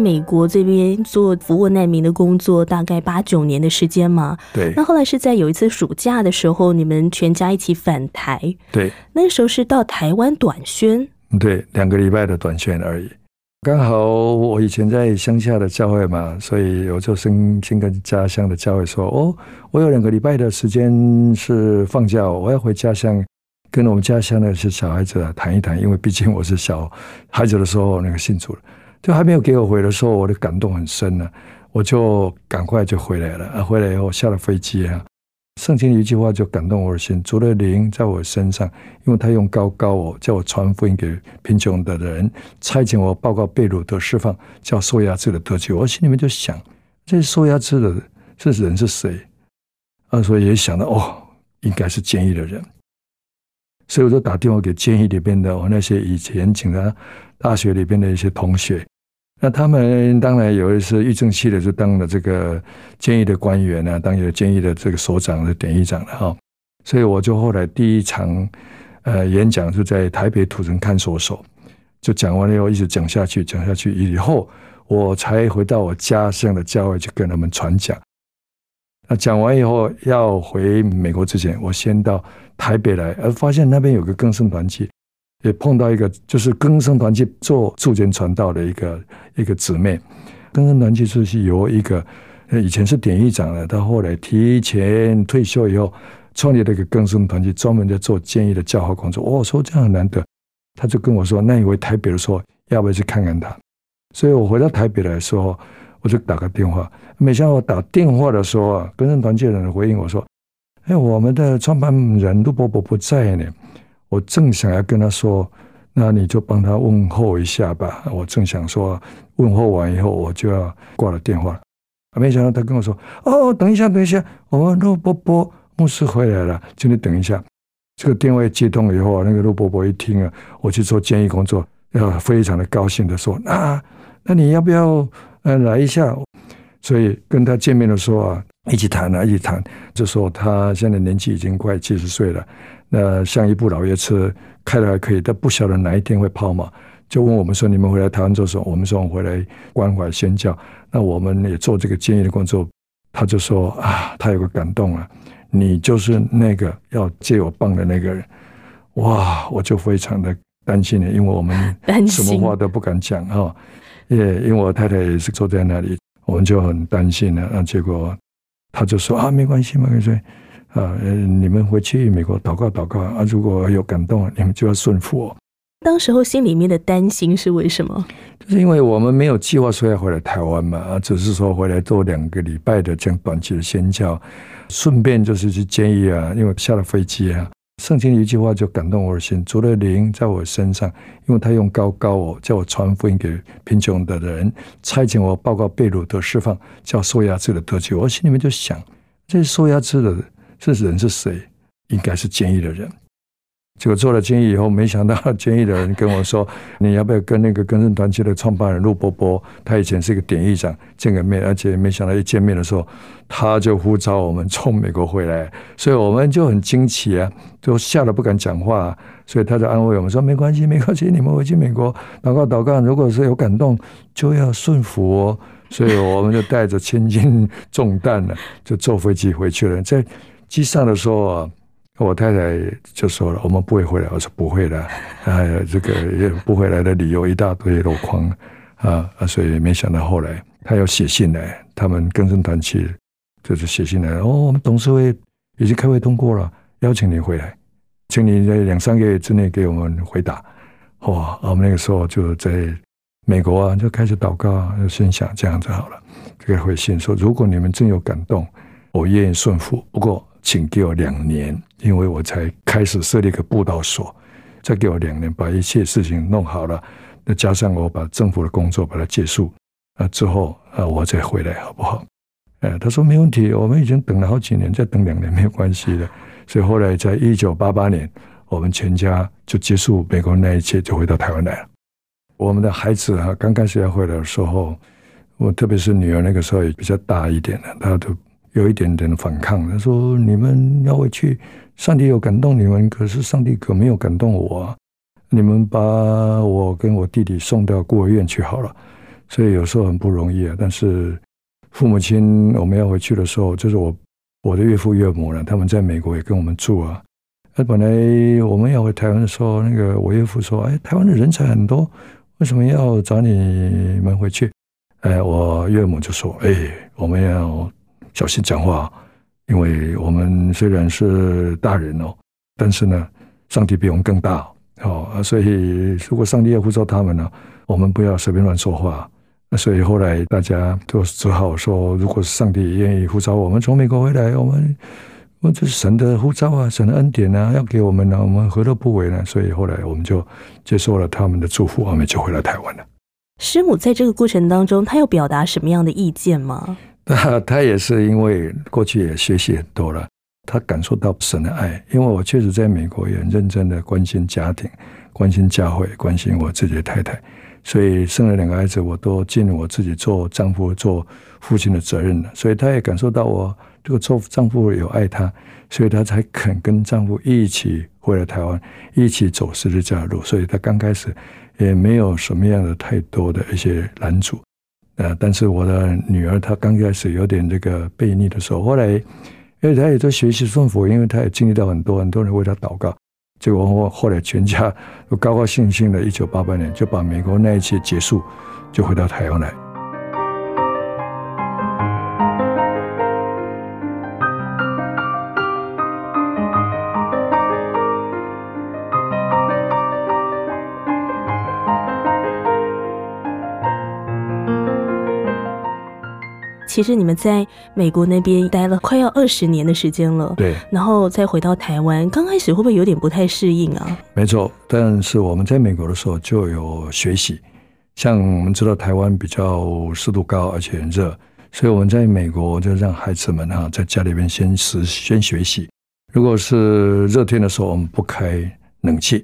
美国这边做服务难民的工作，大概八九年的时间嘛。对。那后来是在有一次暑假的时候，你们全家一起返台。对。那时候是到台湾短宣。对，两个礼拜的短宣而已。刚好我以前在乡下的教会嘛，所以我就先先跟家乡的教会说：“哦，我有两个礼拜的时间是放假，我要回家乡跟我们家乡的些小孩子谈一谈，因为毕竟我是小孩子的时候那个信主了。”就还没有给我回的时候，我的感动很深呢，我就赶快就回来了。啊，回来以后下了飞机啊，圣经一句话就感动我的心：主的灵在我身上，因为他用高高我叫我传福音给贫穷的人，差遣我报告被掳得释放，叫受压制的得救。我心里面就想，这受压制的这人是谁？啊，所以也想到哦，应该是监狱的人，所以我就打电话给监狱里边的我那些以前请他。大学里边的一些同学，那他们当然有一些狱政系的，就当了这个监狱的官员啊，当有监狱的这个所长的典狱长了哈。所以我就后来第一场呃演讲就在台北土城看守所，就讲完了以后一直讲下去，讲下去以后，我才回到我家乡的教会去跟他们传讲。那讲完以后要回美国之前，我先到台北来，而发现那边有个更生团契。也碰到一个就是更生团契做驻间传道的一个一个姊妹，更生团契就是由一个以前是典狱长的，他后来提前退休以后，创立了一个更生团契，专门在做监狱的教化工作。我说这样很难得，他就跟我说，那你回台北的时候要不要去看看他？所以我回到台北来的时候，我就打个电话，没想到我打电话的时候啊，更生团契的人回应我说，哎，我们的创办人陆伯伯不在呢。我正想要跟他说，那你就帮他问候一下吧。我正想说，问候完以后，我就要挂了电话。没想到他跟我说：“哦，等一下，等一下，我们陆伯伯牧师回来了，请你等一下。”这个电话接通以后，那个陆伯伯一听啊，我去做监狱工作，要非常的高兴的说：“那那你要不要呃来一下？”所以跟他见面的时候啊，一起谈啊，一起谈，就说他现在年纪已经快七十岁了。那像一部老爷车开的还可以，但不晓得哪一天会抛锚，就问我们说：“你们回来台湾做什么？”我们说：“我们回来关怀宣教。”那我们也做这个建议的工作。他就说：“啊，他有个感动啊，你就是那个要借我棒的那个人。”哇，我就非常的担心了，因为我们什么话都不敢讲哈。也因为我太太也是坐在那里，我们就很担心了。那结果他就说：“啊，没关系，没关系。”啊，你们回去美国祷告祷告啊！如果有感动，你们就要顺服我。当时候心里面的担心是为什么？就是因为我们没有计划说要回来台湾嘛，啊，只是说回来做两个礼拜的这样短期的宣教，顺便就是去监狱啊。因为下了飞机啊，圣经一句话就感动我的心，主的灵在我身上，因为他用高高我叫我传福音给贫穷的人，差遣我报告被掳的释放，叫受压制的得救。我心里面就想，这受压制的。这人是谁？应该是监狱的人。结果做了监狱以后，没想到 *laughs* 监狱的人跟我说：“你要不要跟那个更生团契的创办人陆波波？他以前是一个典狱长，见个面。而且没想到一见面的时候，他就呼召我们从美国回来，所以我们就很惊奇啊，都吓得不敢讲话。所以他就安慰我们说：没关系，没关系，你们回去美国祷告祷告，如果是有感动，就要顺服哦。所以我们就带着千斤重担呢，就坐飞机回去了。在机上的时候啊，我太太就说了：“我们不会回来。”我说：“不会的。*laughs* ”哎，这个也不回来的理由一大堆，箩筐啊！所以没想到后来他要写信来，他们更生团契就是写信来哦，我们董事会已经开会通过了，邀请你回来，请你在两三个月之内给我们回答。哇！我们那个时候就在美国啊，就开始祷告，就心想这样子好了，这个回信说：“如果你们真有感动。”我愿意顺服，不过请给我两年，因为我才开始设立一个布道所，再给我两年把一切事情弄好了，那加上我把政府的工作把它结束，啊之后啊我再回来好不好？哎，他说没问题，我们已经等了好几年，再等两年没有关系的。所以后来在一九八八年，我们全家就结束美国那一切，就回到台湾来了。我们的孩子啊，刚开始要回来的时候，我特别是女儿那个时候也比较大一点了，她都。有一点点反抗，他说：“你们要回去，上帝有感动你们，可是上帝可没有感动我啊！你们把我跟我弟弟送到孤儿院去好了。”所以有时候很不容易啊。但是父母亲我们要回去的时候，就是我我的岳父岳母呢，他们在美国也跟我们住啊。那本来我们要回台湾的时候，那个我岳父说：“哎，台湾的人才很多，为什么要找你们回去？”哎，我岳母就说：“哎，我们要。”小心讲话，因为我们虽然是大人哦，但是呢，上帝比我们更大哦，所以如果上帝要呼召他们呢，我们不要随便乱说话。那所以后来大家都只好说，如果上帝愿意呼召我们从美国回来，我们，我这是神的呼召啊，神的恩典啊，要给我们呢，我们何乐不为呢？所以后来我们就接受了他们的祝福，我们就回来台湾了。师母在这个过程当中，他有表达什么样的意见吗？*laughs* 那他也是因为过去也学习很多了，他感受到神的爱。因为我确实在美国也很认真的关心家庭、关心教会、关心我自己的太太，所以生了两个孩子，我都尽我自己做丈夫、做父亲的责任了。所以他也感受到我这个做丈夫有爱他，所以他才肯跟丈夫一起回来台湾，一起走十字架路。所以他刚开始也没有什么样的太多的一些拦阻。呃，但是我的女儿她刚开始有点这个悖逆的时候，后来，因为她也在学习顺服，因为她也经历到很多很多人为她祷告，结果我后来全家都高高兴兴的，一九八八年就把美国那一切结束，就回到台湾来。其实你们在美国那边待了快要二十年的时间了，对，然后再回到台湾，刚开始会不会有点不太适应啊？没错，但是我们在美国的时候就有学习，像我们知道台湾比较湿度高，而且很热，所以我们在美国就让孩子们哈在家里边先实先学习。如果是热天的时候，我们不开冷气；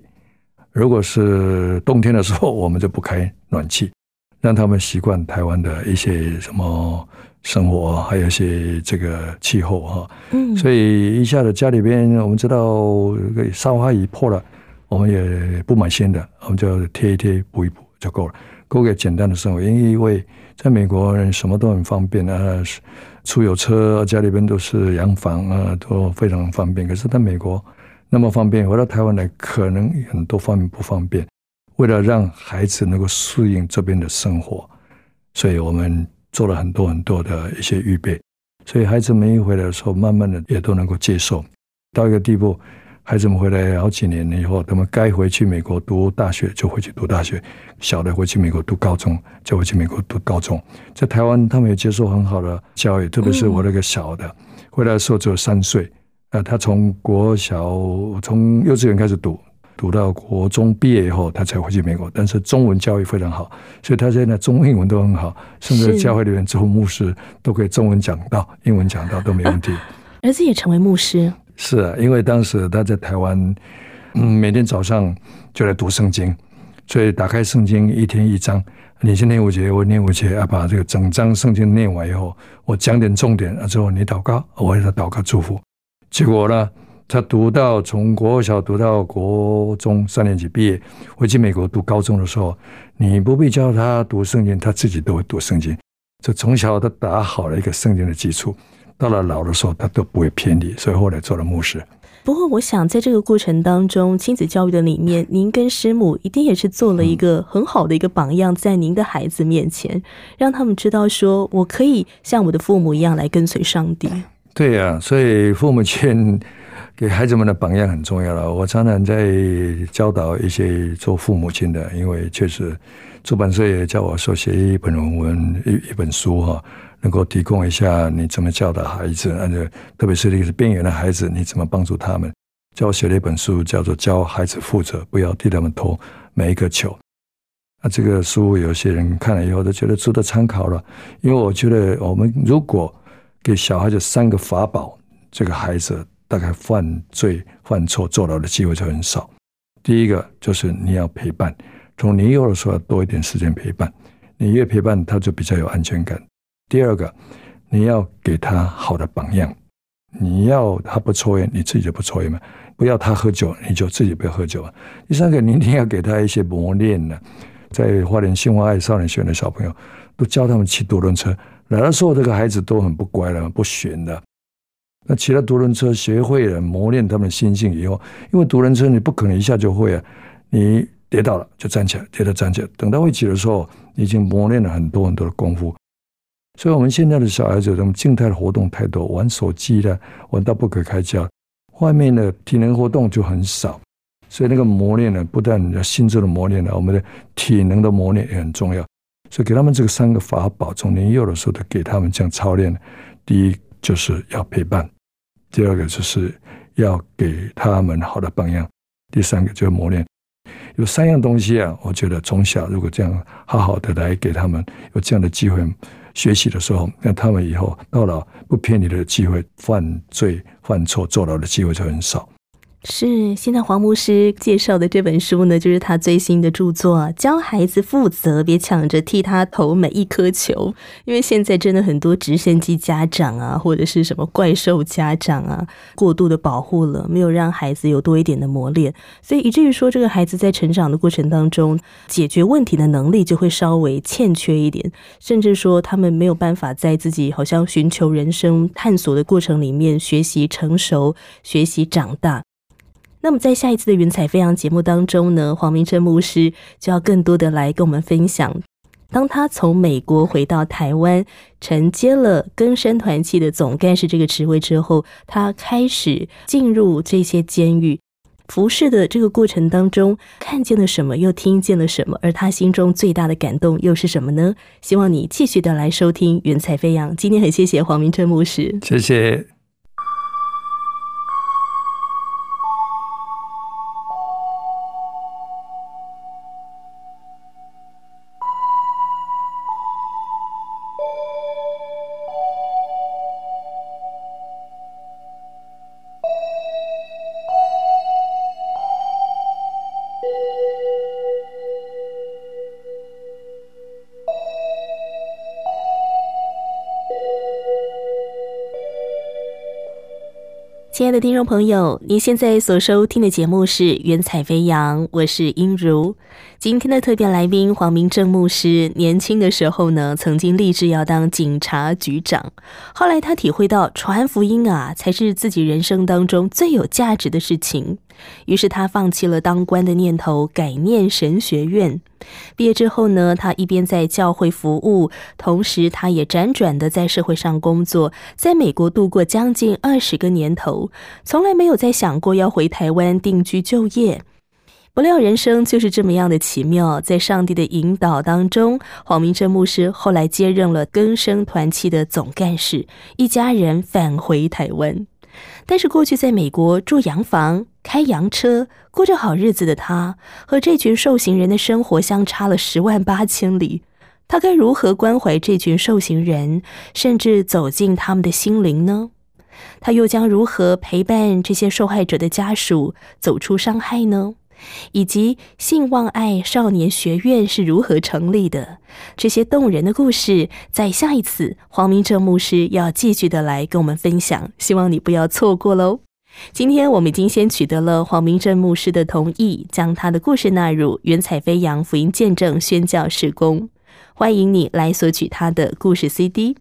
如果是冬天的时候，我们就不开暖气，让他们习惯台湾的一些什么。生活还有一些这个气候哈，嗯，所以一下子家里边，我们知道沙发椅破了，我们也不买新的，我们就贴一贴补一补就够了，过个简单的生活。因为在美国人什么都很方便啊，出有车，家里边都是洋房啊，都非常方便。可是在美国那么方便，回到台湾来可能很多方面不方便。为了让孩子能够适应这边的生活，所以我们。做了很多很多的一些预备，所以孩子们一回来的时候，慢慢的也都能够接受。到一个地步，孩子们回来好几年了以后，他们该回去美国读大学就回去读大学，小的回去美国读高中就回去美国读高中。在台湾，他们也接受很好的教育，特别是我那个小的，回来的时候只有三岁，呃，他从国小从幼稚园开始读。读到国中毕业以后，他才回去美国。但是中文教育非常好，所以他现在中英文都很好，甚至教会里面做牧师都可以中文讲到、英文讲到都没问题。儿子也成为牧师？是啊，因为当时他在台湾，嗯，每天早上就来读圣经，所以打开圣经一天一章，你先念五节，我念五节，啊，把这个整章圣经念完以后，我讲点重点啊，之后你祷告，我为他祷告祝福。结果呢？他读到从国小读到国中三年级毕业，回去美国读高中的时候，你不必教他读圣经，他自己都会读圣经。就从小他打好了一个圣经的基础，到了老的时候他都不会偏离，所以后来做了牧师。不过，我想在这个过程当中，亲子教育的里面，您跟师母一定也是做了一个很好的一个榜样，在您的孩子面前，让他们知道说，我可以像我的父母一样来跟随上帝。对呀，所以父母亲。给孩子们的榜样很重要了。我常常在教导一些做父母亲的，因为确实出版社也叫我说写一本论文、一一本书哈，能够提供一下你怎么教导孩子，而且特别是那个边缘的孩子，你怎么帮助他们？叫我写了一本书，叫做《教孩子负责，不要替他们投每一个球》。那这个书有些人看了以后都觉得值得参考了，因为我觉得我们如果给小孩子三个法宝，这个孩子。大概犯罪、犯错、坐牢的机会就很少。第一个就是你要陪伴，从年幼的时候多一点时间陪伴，你越陪伴他就比较有安全感。第二个，你要给他好的榜样，你要他不抽烟，你自己就不抽烟嘛；不要他喝酒，你就自己不要喝酒啊。第三个，你一定要给他一些磨练呢。在花莲新华爱少年学院的小朋友，都教他们骑独轮车，来的时候这个孩子都很不乖了，不学的。那骑了独轮车学会了磨练他们的心性以后，因为独轮车你不可能一下就会啊，你跌倒了就站起来，跌倒站起来，等到会骑的时候，你已经磨练了很多很多的功夫。所以，我们现在的小孩子，他们静态的活动太多，玩手机的，玩到不可开交，外面的体能活动就很少。所以，那个磨练呢，不但要心智的磨练了，我们的体能的磨练也很重要。所以，给他们这个三个法宝，从年幼的时候都给他们这样操练。第一，就是要陪伴。第二个就是要给他们好的榜样，第三个就是磨练。有三样东西啊，我觉得从小如果这样好好的来给他们有这样的机会学习的时候，那他们以后到了不骗你的机会，犯罪、犯错、坐牢的机会就很少。是，现在黄牧师介绍的这本书呢，就是他最新的著作《教孩子负责，别抢着替他投每一颗球》。因为现在真的很多直升机家长啊，或者是什么怪兽家长啊，过度的保护了，没有让孩子有多一点的磨练，所以以至于说，这个孩子在成长的过程当中，解决问题的能力就会稍微欠缺一点，甚至说他们没有办法在自己好像寻求人生探索的过程里面学习成熟、学习长大。那么在下一次的云彩飞扬节目当中呢，黄明真牧师就要更多的来跟我们分享，当他从美国回到台湾，承接了更生团契的总干事这个职位之后，他开始进入这些监狱服侍的这个过程当中，看见了什么，又听见了什么，而他心中最大的感动又是什么呢？希望你继续的来收听云彩飞扬。今天很谢谢黄明真牧师，谢谢。的听众朋友，您现在所收听的节目是《云彩飞扬》，我是音如。今天的特别来宾黄明正牧师，年轻的时候呢，曾经立志要当警察局长。后来他体会到传福音啊，才是自己人生当中最有价值的事情。于是他放弃了当官的念头，改念神学院。毕业之后呢，他一边在教会服务，同时他也辗转的在社会上工作，在美国度过将近二十个年头，从来没有再想过要回台湾定居就业。不料人生就是这么样的奇妙，在上帝的引导当中，黄明正牧师后来接任了更生团契的总干事，一家人返回台湾。但是过去在美国住洋房、开洋车、过着好日子的他，和这群受刑人的生活相差了十万八千里。他该如何关怀这群受刑人，甚至走进他们的心灵呢？他又将如何陪伴这些受害者的家属走出伤害呢？以及性望爱少年学院是如何成立的？这些动人的故事，在下一次黄明正牧师要继续的来跟我们分享，希望你不要错过喽。今天我们已经先取得了黄明正牧师的同意，将他的故事纳入云彩飞扬福音见证宣教事工，欢迎你来索取他的故事 CD。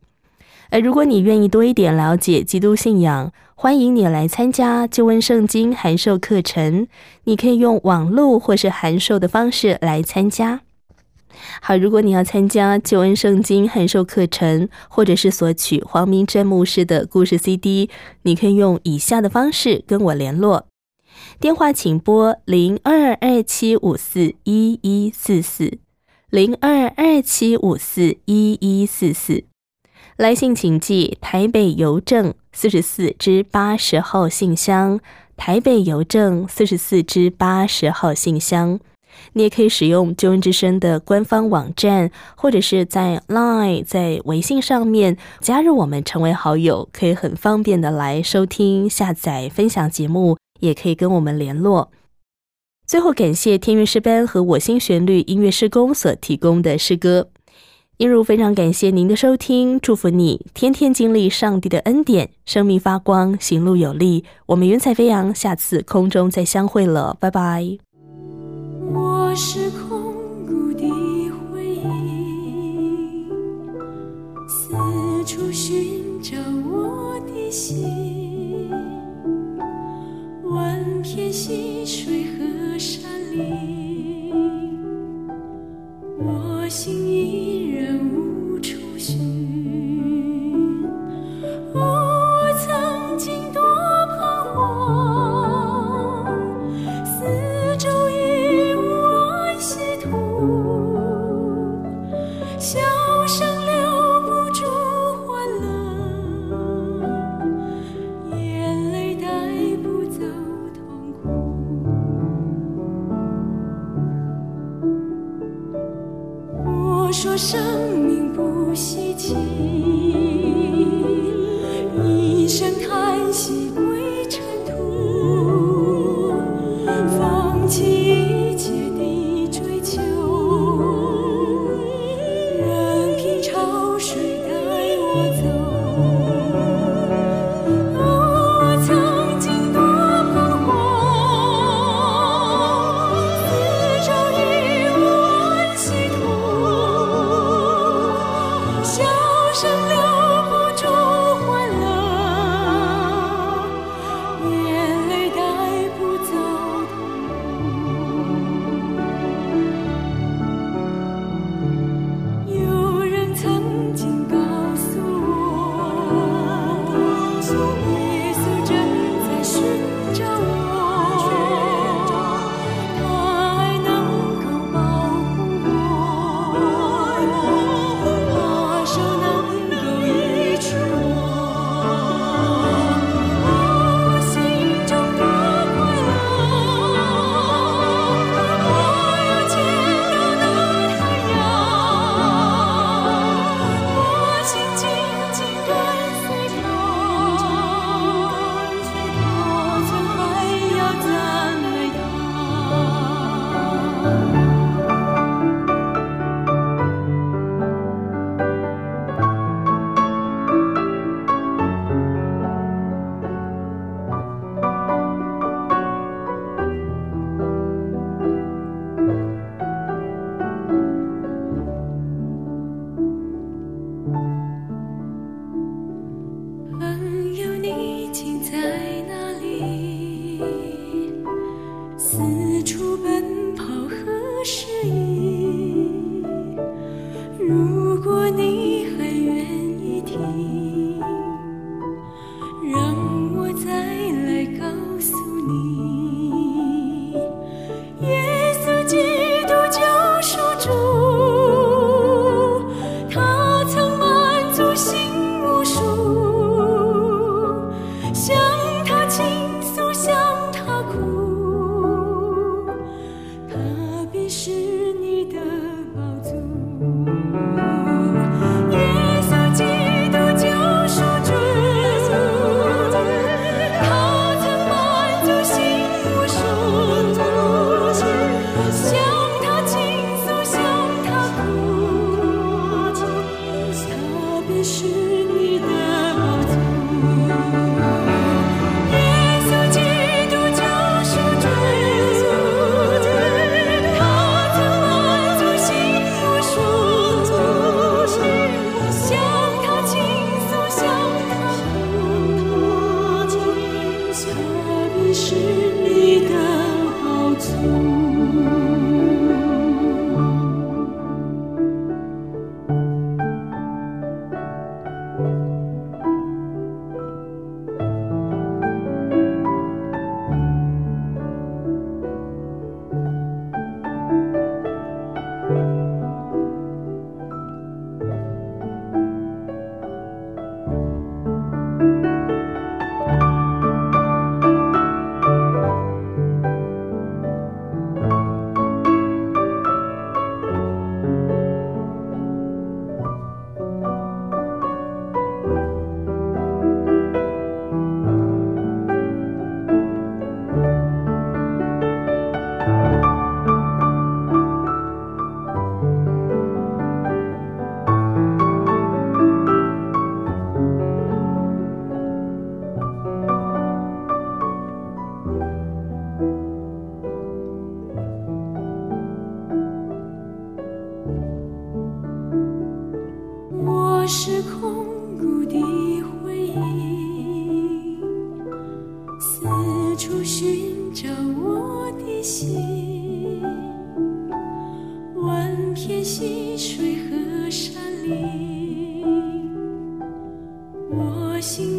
而如果你愿意多一点了解基督信仰，欢迎你来参加救恩圣经函授课程。你可以用网络或是函授的方式来参加。好，如果你要参加救恩圣经函授课程，或者是索取黄明真牧师的故事 CD，你可以用以下的方式跟我联络：电话请拨零二二七五四一一四四零二二七五四一一四四。来信请寄台北邮政四十四至八十号信箱，台北邮政四十四至八十号信箱。你也可以使用救恩之声的官方网站，或者是在 Line、在微信上面加入我们，成为好友，可以很方便的来收听、下载、分享节目，也可以跟我们联络。最后，感谢天韵诗班和我心旋律音乐施工所提供的诗歌。一如非常感谢您的收听，祝福你天天经历上帝的恩典，生命发光，行路有力。我们云彩飞扬，下次空中再相会了，拜拜。我是空谷的回忆，四处寻找我的心，万片溪水和山林，我心依然无处寻。声 soul.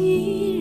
你